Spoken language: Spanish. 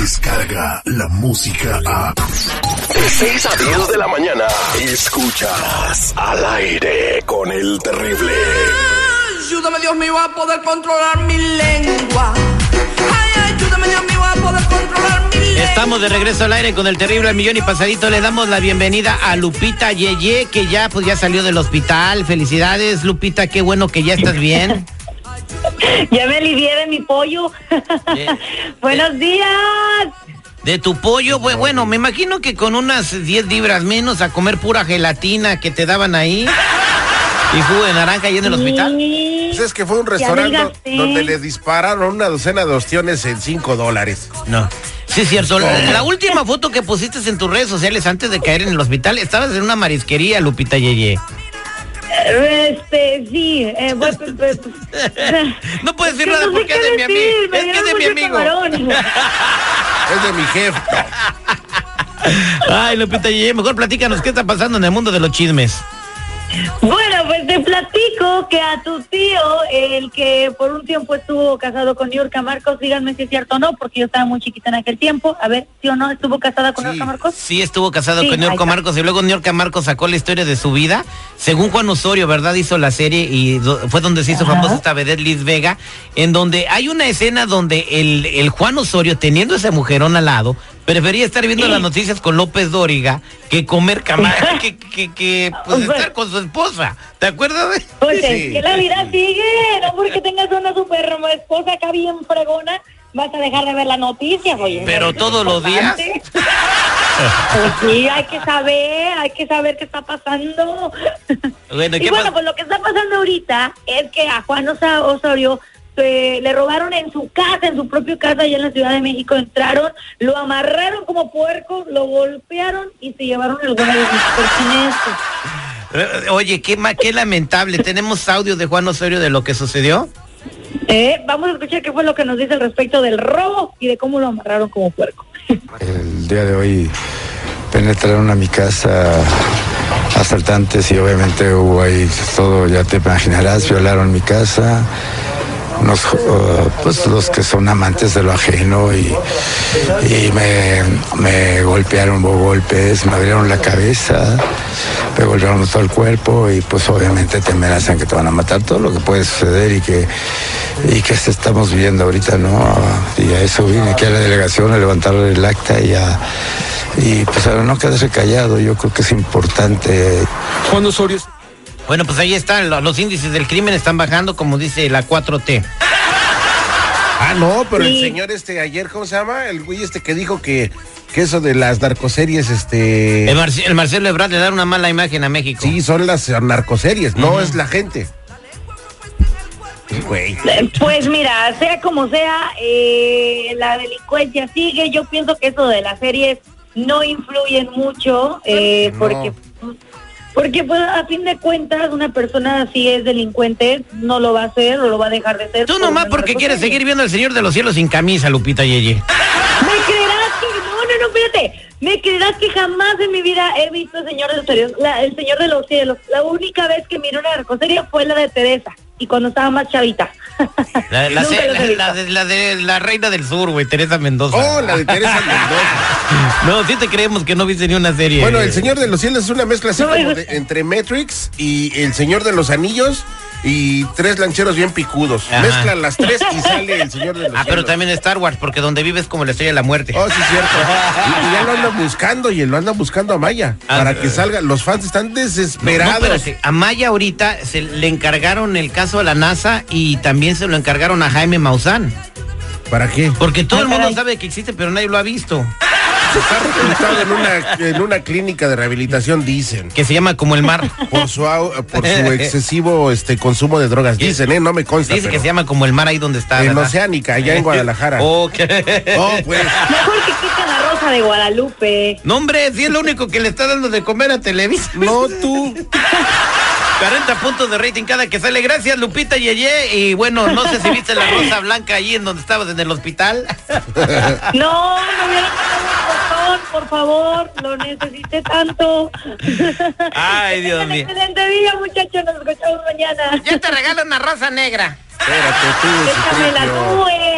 llega la música a... De 6 a 10 de la mañana, escuchas al aire con el terrible. Ayúdame Dios mío a poder controlar mi lengua. Ay, ayúdame Dios mío a poder controlar mi lengua. Estamos de regreso al aire con el terrible al millón y pasadito. Le damos la bienvenida a Lupita Yeye, que ya pues ya salió del hospital. Felicidades, Lupita, qué bueno que ya estás bien. Ya me alivié de mi pollo. Buenos días. De tu pollo, bu- bueno, me imagino que con unas 10 libras menos a comer pura gelatina que te daban ahí. Y jugo de naranja ahí en el hospital. Sí. Pues es que fue un restaurante donde le dispararon una docena de ostiones en 5 dólares. No. Sí, es cierto. La, la última foto que pusiste en tus redes sociales antes de caer en el hospital, estabas en una marisquería, Lupita Yeye. Sí. Eh, bueno, pues, pues, pues, No puedes decir nada no porque es de mi amigo. Es que es de mi amigo. camarón. Es de mi jefe. Ay, Lupita Yeye, mejor platícanos qué está pasando en el mundo de los chismes. Bueno, pues te platico que a tu tío, el que por un tiempo estuvo casado con Niurka Marcos, díganme si es cierto o no, porque yo estaba muy chiquita en aquel tiempo. A ver, ¿sí o no estuvo casada con Sí. Niurka Marcos? Sí, estuvo casado Sí, con está. Marcos y luego Niorca Marcos sacó la historia de su vida. Según Juan Osorio, ¿verdad? Hizo la serie y do- fue donde se hizo Ajá. famosa esta vedette Liz Vega, en donde hay una escena donde el, el Juan Osorio, teniendo esa mujerón al lado, prefería estar viendo las noticias con López Dóriga que comer cama, que, que, que, pues, Pues- estar con su esposa. ¿Te acuerdas de? Pues Sí. es que la vida sigue, no porque tengas una super esposa acá bien fregona, vas a dejar de ver las noticias, oye. Pero todos los días. Pues sí, hay que saber, hay que saber qué está pasando. Bueno, ¿y bueno, pues lo que está pasando ahorita es que a Juan Osorio le robaron en su casa, en su propio casa, allá en la Ciudad de México, entraron, lo amarraron como puerco, lo golpearon y se llevaron el gol de. Eh, Oye, qué, ma- qué lamentable. Tenemos audio de Juan Osorio de lo que sucedió. Eh, vamos a escuchar qué fue lo que nos dice al respecto del robo y de cómo lo amarraron como puerco. El día de hoy penetraron a mi casa asaltantes y obviamente hubo ahí todo, ya te imaginarás, violaron mi casa. Unos, uh, pues los que son amantes de lo ajeno y, y me, me golpearon, golpes, me abrieron la cabeza, me golpearon todo el cuerpo y pues obviamente te amenazan que te van a matar todo lo que puede suceder y que y que se estamos viviendo ahorita, ¿no? Y a eso vine aquí a la delegación a levantar el acta y a y pues a no quedarse callado, yo creo que es importante. Juan Osorio. Bueno, pues ahí están, lo- los índices del crimen están bajando, como dice la 4T. Ah, no, pero el señor este ayer, ¿cómo se llama? El güey este que dijo que, que eso de las narcoseries, este... El, Marce- el Marcelo Ebrard le da una mala imagen a México. Sí, son las narcoseries, no es la gente. Güey. Eh, Pues mira, sea como sea, eh, la delincuencia sigue. Yo pienso que eso de las series no influyen mucho, eh, No. porque porque pues a fin de cuentas una persona si es delincuente no lo va a hacer o lo va a dejar de ser. Tú por nomás porque quieres seguir viendo al Señor de los Cielos sin camisa, Lupita Yeye. ¿Me creerás que no, no, no, espérate? ¿Me creerás que jamás en mi vida he visto el Señor de los Cielos? La- el Señor de los Cielos. La única vez que miré una narcoserie fue la de Teresa y cuando estaba más chavita. La, la- la- de, la de la reina del sur, güey, Teresa Mendoza. Oh, la de Teresa Mendoza. No, sí te creemos que no viste ni una serie. Bueno, El Señor de los Cielos es una mezcla así como de- entre Matrix y El Señor de los Anillos y tres lancheros bien picudos. Ajá. Mezclan las tres y sale El Señor de los Ah, pero Cielos. también Star Wars, porque donde vives como la estrella de la muerte. Oh, sí, cierto. Y, y ya lo andan buscando y lo andan buscando a Maya Ah, para eh. que salga. Los fans están No, no, desesperados. espérate. A Maya ahorita se le encargaron el caso a la NASA y también se lo encargaron a Jaime Maussan. ¿Para qué? Porque todo Ah, el mundo caray. sabe que existe, pero nadie lo ha visto. Está reclutado en una, en una clínica de rehabilitación, dicen. Que se llama como el mar. Por su, au- por su excesivo este consumo de drogas. Dicen, ¿eh? No me consta. Dice que se llama como el mar ahí donde está. En ¿verdad? Oceánica, allá en Guadalajara. Ok. Oh, pues. Mejor que quiten la rosa de Guadalupe. No, hombre, si es lo único que le está dando de comer a Televisa. No, tú. 40 puntos de rating cada que sale. Gracias, Lupita Yeye. Y bueno, no sé si viste la rosa blanca allí en donde estabas en el hospital. No, no hubieran dado un botón, por favor. Lo necesité tanto. Ay, Dios mío. Excelente día, muchachos. Nos escuchamos mañana. Yo te regalo una rosa negra. Espérate tú, Échamela Citripio.